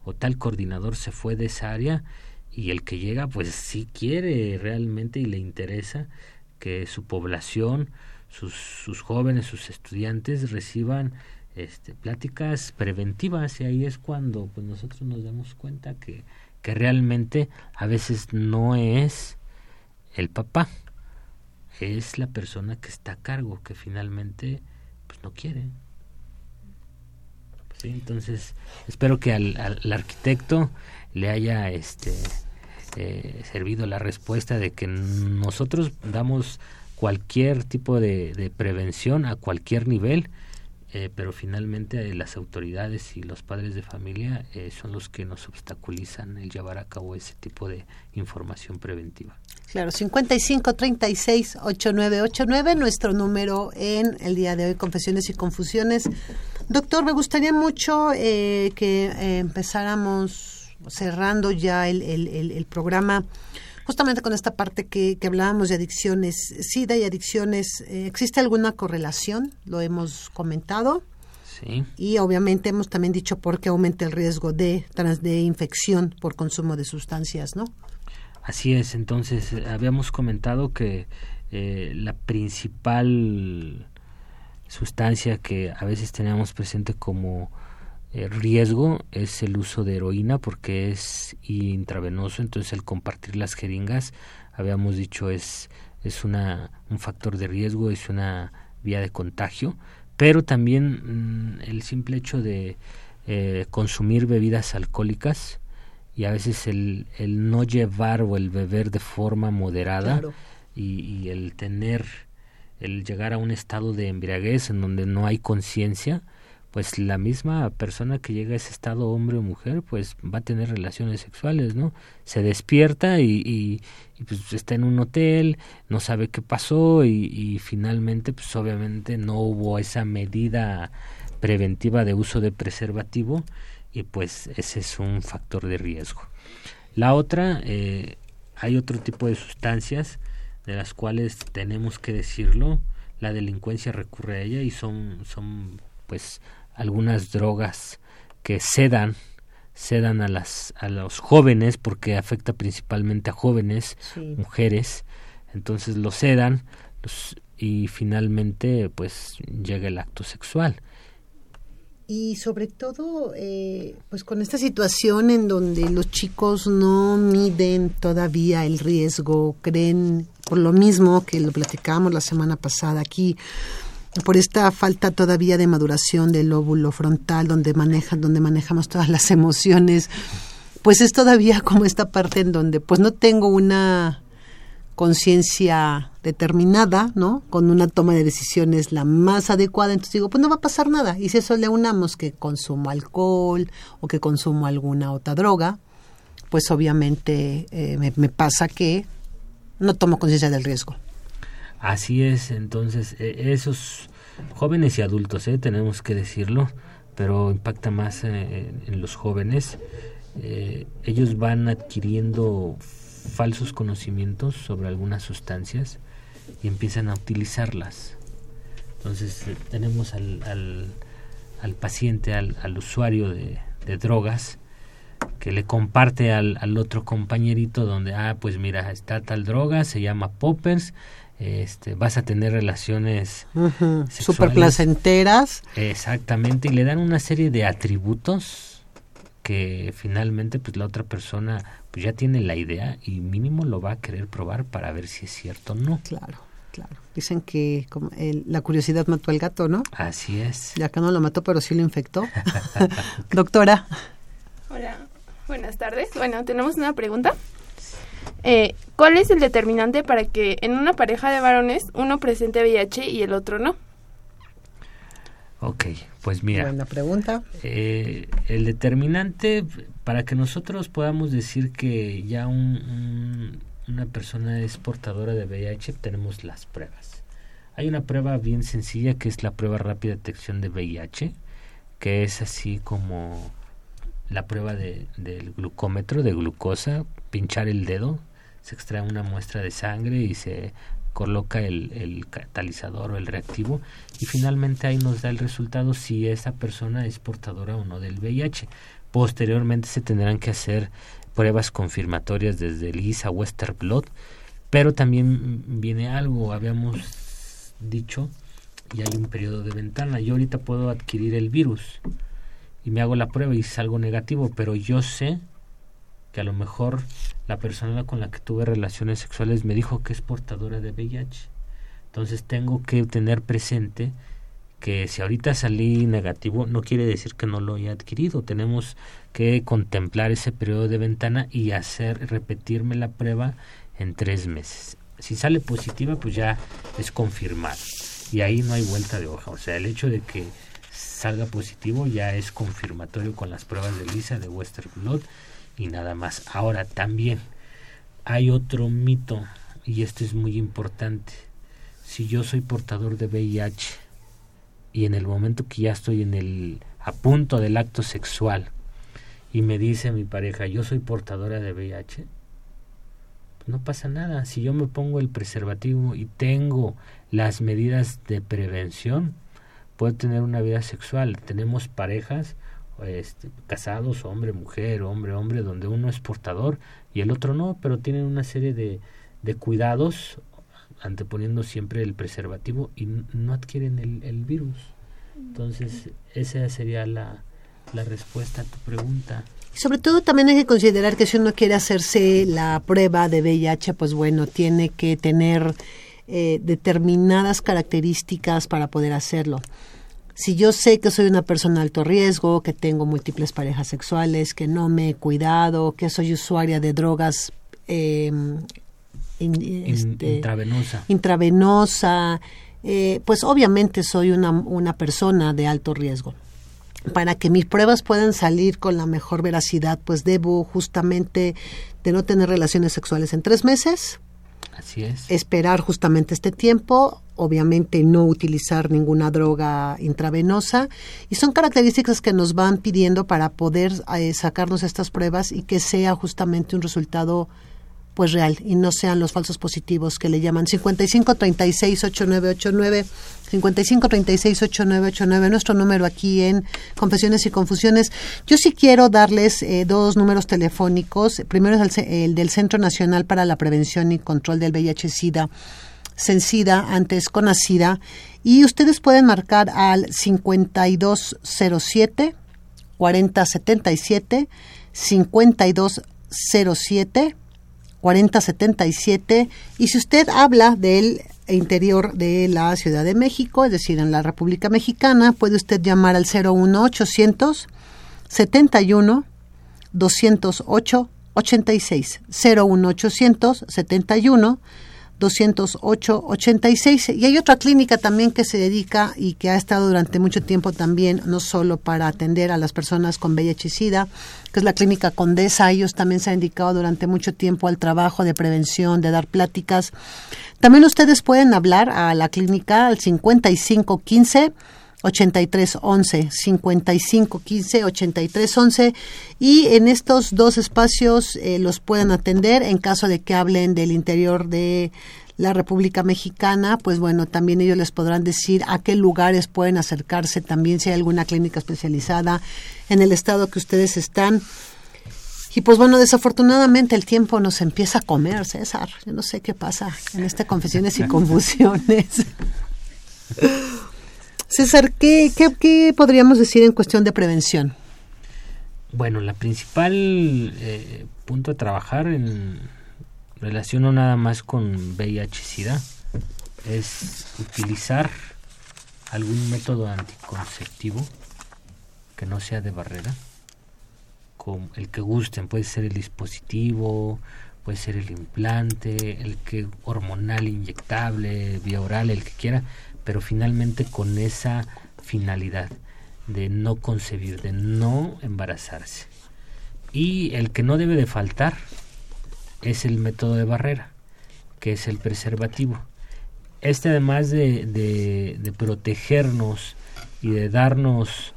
o tal coordinador se fue de esa área y el que llega pues sí quiere realmente y le interesa que su población sus, sus jóvenes sus estudiantes reciban este, pláticas preventivas y ahí es cuando pues nosotros nos damos cuenta que, que realmente a veces no es el papá es la persona que está a cargo, que finalmente pues no quiere. ¿Sí? Entonces, espero que al, al, arquitecto le haya este eh, servido la respuesta de que nosotros damos cualquier tipo de, de, prevención a cualquier nivel eh, pero finalmente las autoridades y los padres de familia son los que nos obstaculizan el llevar a cabo ese tipo de información preventiva. Claro, 55 36 8989, nuestro número en el día de hoy, Confesiones y Confusiones. Doctor, me gustaría mucho que empezáramos cerrando ya el, el programa justamente con esta parte que, que hablábamos de adicciones, SIDA y adicciones, eh, ¿existe alguna correlación? Lo hemos comentado. Sí. Y obviamente hemos también dicho por qué aumenta el riesgo de, de infección por consumo de sustancias, ¿no? Así es, entonces eh, habíamos comentado que eh, la principal sustancia que a veces teníamos presente como el riesgo es el uso de heroína porque es intravenoso, entonces el compartir las jeringas, habíamos dicho, es, es una, un factor de riesgo, es una vía de contagio, pero también mm, el simple hecho de eh, consumir bebidas alcohólicas y a veces el, el no llevar o el beber de forma moderada y, y el tener, el llegar a un estado de embriaguez en donde no hay conciencia, pues la misma persona que llega a ese estado, hombre o mujer, pues va a tener relaciones sexuales, ¿no? Se despierta y, pues está en un hotel, no sabe qué pasó y, y, finalmente, pues obviamente no hubo esa medida preventiva de uso de preservativo y pues ese es un factor de riesgo. La otra, eh, hay otro tipo de sustancias de las cuales tenemos que decirlo, la delincuencia recurre a ella y son, son pues algunas drogas que sedan sedan a las a los jóvenes porque afecta principalmente a jóvenes mujeres. Entonces lo sedan y finalmente pues llega el acto sexual. Y sobre todo eh, pues con esta situación en donde los chicos no miden todavía el riesgo creen por lo mismo que lo platicamos la semana pasada aquí por esta falta todavía de maduración del lóbulo frontal donde manejan donde manejamos todas las emociones pues es todavía como esta parte en donde pues no tengo una conciencia determinada, ¿no? Con una toma de decisiones la más adecuada, entonces digo, pues no va a pasar nada. Y si eso le unamos que consumo alcohol o que consumo alguna otra droga, pues obviamente eh, me pasa que no tomo conciencia del riesgo. Así es, entonces e, esos jóvenes y adultos, ¿eh? tenemos que decirlo, pero impacta más eh, en los jóvenes. Eh, ellos van adquiriendo falsos conocimientos sobre algunas sustancias y empiezan a utilizarlas. Entonces tenemos al, al, al paciente, al, al usuario de, de, drogas, que le comparte al, al otro compañerito donde, ah, pues mira, está tal droga, se llama poppers, este, vas a tener relaciones super placenteras. Exactamente, y le dan una serie de atributos que finalmente pues la otra persona pues ya tiene la idea y mínimo lo va a querer probar para ver si es cierto o no. Claro, claro. Dicen que como la curiosidad mató al gato, ¿no? Así es. Ya acá no lo mató, pero sí lo infectó. Doctora. Hola, buenas tardes. Bueno, tenemos una pregunta. Eh, ¿Cuál es el determinante para que en una pareja de varones uno presente VIH y el otro no? Ok, pues mira. Buena pregunta. Eh, el determinante para que nosotros podamos decir que ya un, una persona es portadora de VIH, tenemos las pruebas. Hay una prueba bien sencilla que es la prueba rápida de detección de VIH, que es así como la prueba de, del glucómetro de glucosa, pinchar el dedo, se extrae una muestra de sangre y se coloca el, catalizador o el reactivo y finalmente ahí nos da el resultado si esa persona es portadora o no del VIH. Posteriormente se tendrán que hacer pruebas confirmatorias desde el ISA Western Blot, pero también viene algo, habíamos dicho, y hay un periodo de ventana. Yo ahorita puedo adquirir el virus y me hago la prueba y salgo negativo, pero yo sé a lo mejor la persona con la que tuve relaciones sexuales me dijo que es portadora de VIH. Entonces tengo que tener presente que si ahorita salí negativo no quiere decir que no lo haya adquirido. Tenemos que contemplar ese periodo de ventana y hacer repetirme la prueba en tres meses. Si sale positiva, pues ya es confirmado. Y ahí no hay vuelta de hoja. O sea, el hecho de que salga positivo ya es confirmatorio con las pruebas de Lisa de Western y nada más. Ahora también hay otro mito y este es muy importante. Si yo soy portador de VIH y en el momento que ya estoy en el a punto del acto sexual y me dice mi pareja, yo soy portadora de VIH, pues no pasa nada. Si yo me pongo el preservativo y tengo las medidas de prevención, puedo tener una vida sexual. Tenemos parejas este, casados, hombre, mujer, hombre, hombre, donde uno es portador y el otro no, pero tienen una serie de, de cuidados anteponiendo siempre el preservativo y no adquieren el, el virus. Entonces, esa sería la, la respuesta a tu pregunta. Sobre todo también hay que considerar que si uno quiere hacerse la prueba de VIH, pues bueno, tiene que tener eh, determinadas características para poder hacerlo. Si yo sé que soy una persona de alto riesgo, que tengo múltiples parejas sexuales, que no me he cuidado, que soy usuaria de drogas eh, este, intravenosa, intravenosa eh, pues obviamente soy una, una persona de alto riesgo para que mis pruebas puedan salir con la mejor veracidad, pues debo justamente de no tener relaciones sexuales en tres meses. Esperar justamente este tiempo, obviamente no utilizar ninguna droga intravenosa y son características que nos van pidiendo para poder eh, sacarnos estas pruebas y que sea justamente un resultado pues real y no sean los falsos positivos que le llaman 55 36 8989 55 36 8989 nuestro número aquí en Confesiones y Confusiones. Yo sí quiero darles eh, dos números telefónicos. Primero es el, del Centro Nacional para la Prevención y Control del VIH-Sida, Sencida, antes Conacida, y ustedes pueden marcar al 5207 4077 5207 4077 y si usted habla del interior de la Ciudad de México, es decir, en la República Mexicana, puede usted llamar al 01800 71 208 86 01800 71 208-86. Y hay otra clínica también que se dedica y que ha estado durante mucho tiempo también, no solo para atender a las personas con VIH y SIDA, que es la clínica Condesa. Ellos también se han dedicado durante mucho tiempo al trabajo de prevención, de dar pláticas. También ustedes pueden hablar a la clínica al 5515 8311 5515 8311 y en estos dos espacios eh, los pueden atender en caso de que hablen del interior de la República Mexicana, pues bueno, también ellos les podrán decir a qué lugares pueden acercarse, también si hay alguna clínica especializada en el estado que ustedes están. Y pues bueno, desafortunadamente el tiempo nos empieza a comer, César. Yo no sé qué pasa en este Confesiones y Confusiones. César, ¿qué, qué, podríamos decir en cuestión de prevención? Bueno, la principal eh, punto a trabajar en relación no nada más con VIH-Sida es utilizar algún método anticonceptivo que no sea de barrera, con el que gusten, puede ser el dispositivo, puede ser el implante, el que hormonal inyectable, vía oral, el que quiera, pero finalmente con esa finalidad de no concebir, de no embarazarse. Y el que no debe de faltar es el método de barrera, que es el preservativo. Este además de, de, protegernos y de darnos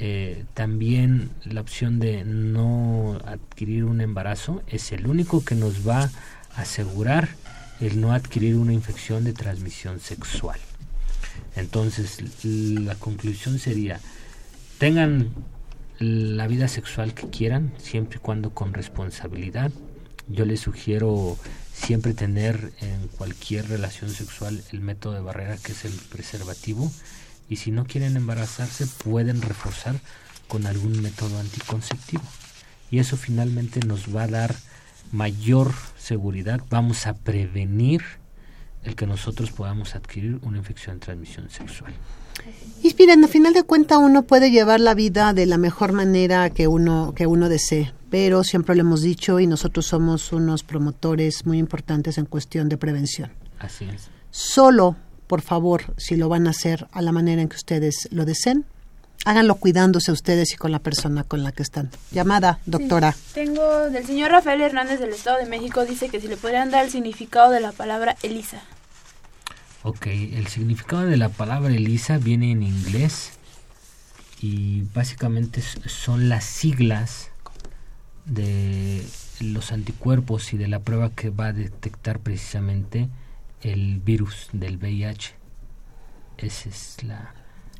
eh, también la opción de no adquirir un embarazo, es el único que nos va a asegurar el no adquirir una infección de transmisión sexual. Entonces, la conclusión sería, tengan la vida sexual que quieran, siempre y cuando con responsabilidad. Yo les sugiero siempre tener en cualquier relación sexual el método de barrera que es el preservativo. Y si no quieren embarazarse pueden reforzar con algún método anticonceptivo. Y eso finalmente nos va a dar mayor seguridad, vamos a prevenir el que nosotros podamos adquirir una infección de transmisión sexual. Y miren, a final de cuentas uno puede llevar la vida de la mejor manera que uno, que uno desee, pero siempre lo hemos dicho y nosotros somos unos promotores muy importantes en cuestión de prevención. Así es. Solo, por favor, si lo van a hacer a la manera en que ustedes lo deseen, háganlo cuidándose ustedes y con la persona con la que están. Llamada, doctora. Tengo del señor Rafael Hernández del Estado de México, dice que si le podrían dar el significado de la palabra Elisa. Ok, el significado de la palabra ELISA viene en inglés y básicamente son las siglas de los anticuerpos y de la prueba que va a detectar precisamente el virus del VIH. Ese es la...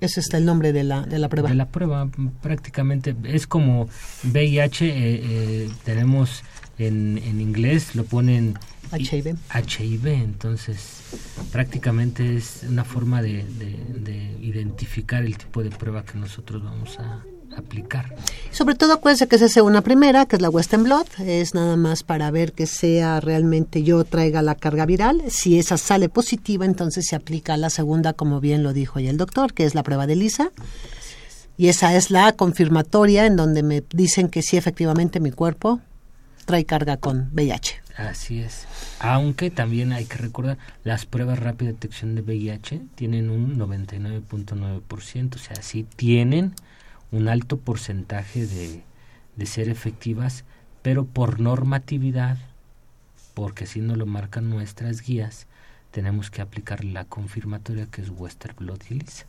Ese es el nombre de la, de la prueba. De la prueba, prácticamente. Es como VIH, eh, eh, tenemos en, en inglés, lo ponen HIV. HIV, entonces prácticamente es una forma de, de, identificar el tipo de prueba que nosotros vamos a aplicar. Sobre todo acuérdense que se hace una primera, que es la Western Blot, es nada más para ver que sea realmente yo traiga la carga viral. Si esa sale positiva, entonces se aplica la segunda, como bien lo dijo ya el doctor, que es la prueba de Lisa. Y esa es la confirmatoria en donde me dicen que sí, efectivamente, mi cuerpo trae carga con VIH. Así es. Aunque también hay que recordar, las pruebas rápida de detección de VIH tienen un 99.9%, o sea, sí tienen un alto porcentaje de, de ser efectivas, pero por normatividad, porque así nos lo marcan nuestras guías, tenemos que aplicar la confirmatoria que es Western Blot y ELISA.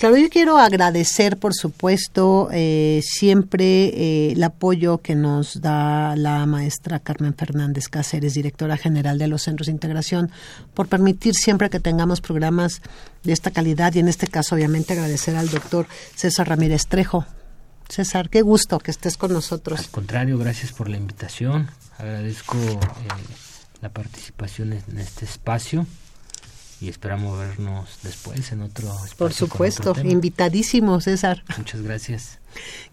Claro, yo quiero agradecer, por supuesto, eh, siempre eh, el apoyo que nos da la maestra Carmen Fernández Cáceres, directora general de los Centros de Integración, por permitir siempre que tengamos programas de esta calidad y en este caso, obviamente, agradecer al doctor César Ramírez Trejo. César, qué gusto que estés con nosotros. Al contrario, gracias por la invitación. Agradezco eh, la participación en este espacio y esperamos vernos después en otro espacio Por supuesto, invitadísimo, César. Muchas gracias.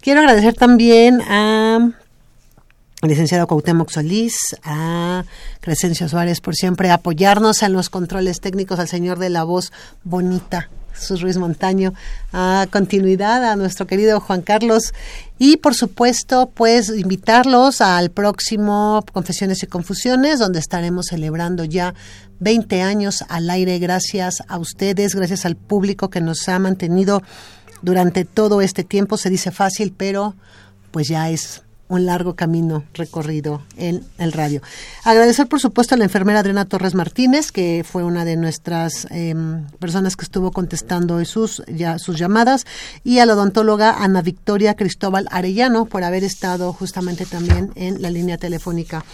Quiero agradecer también a licenciado Cuauhtémoc Solís, a Crescencio Suárez por siempre apoyarnos en los controles técnicos, al señor de la voz bonita, Jesús Ruiz Montaño, a continuidad a nuestro querido Juan Carlos y por supuesto pues invitarlos al próximo Confesiones y Confusiones donde estaremos celebrando ya 20 años al aire gracias a ustedes, gracias al público que nos ha mantenido durante todo este tiempo. Se dice fácil, pero pues ya es un largo camino recorrido en el radio. Agradecer, por supuesto, a la enfermera Adriana Torres Martínez, que fue una de nuestras em, personas que estuvo contestando sus, ya, sus llamadas, y a la odontóloga Ana Victoria Cristóbal Arellano por haber estado justamente también en la línea telefónica.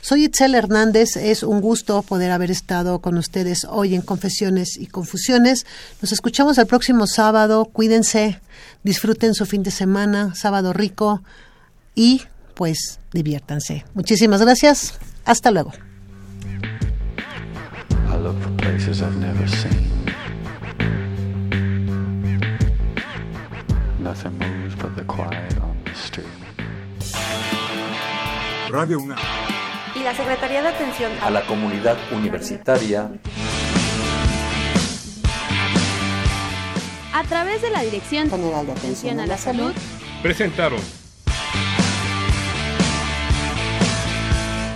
Soy Itzel Hernández, es un gusto poder haber estado con ustedes hoy en Confesiones y Confusiones. Nos escuchamos el próximo sábado, cuídense, disfruten su fin de semana, sábado rico y pues diviértanse. Muchísimas gracias, hasta luego. Radio y la Secretaría de Atención a la Comunidad Universitaria. A través de la Dirección General de Atención a la Salud. Presentaron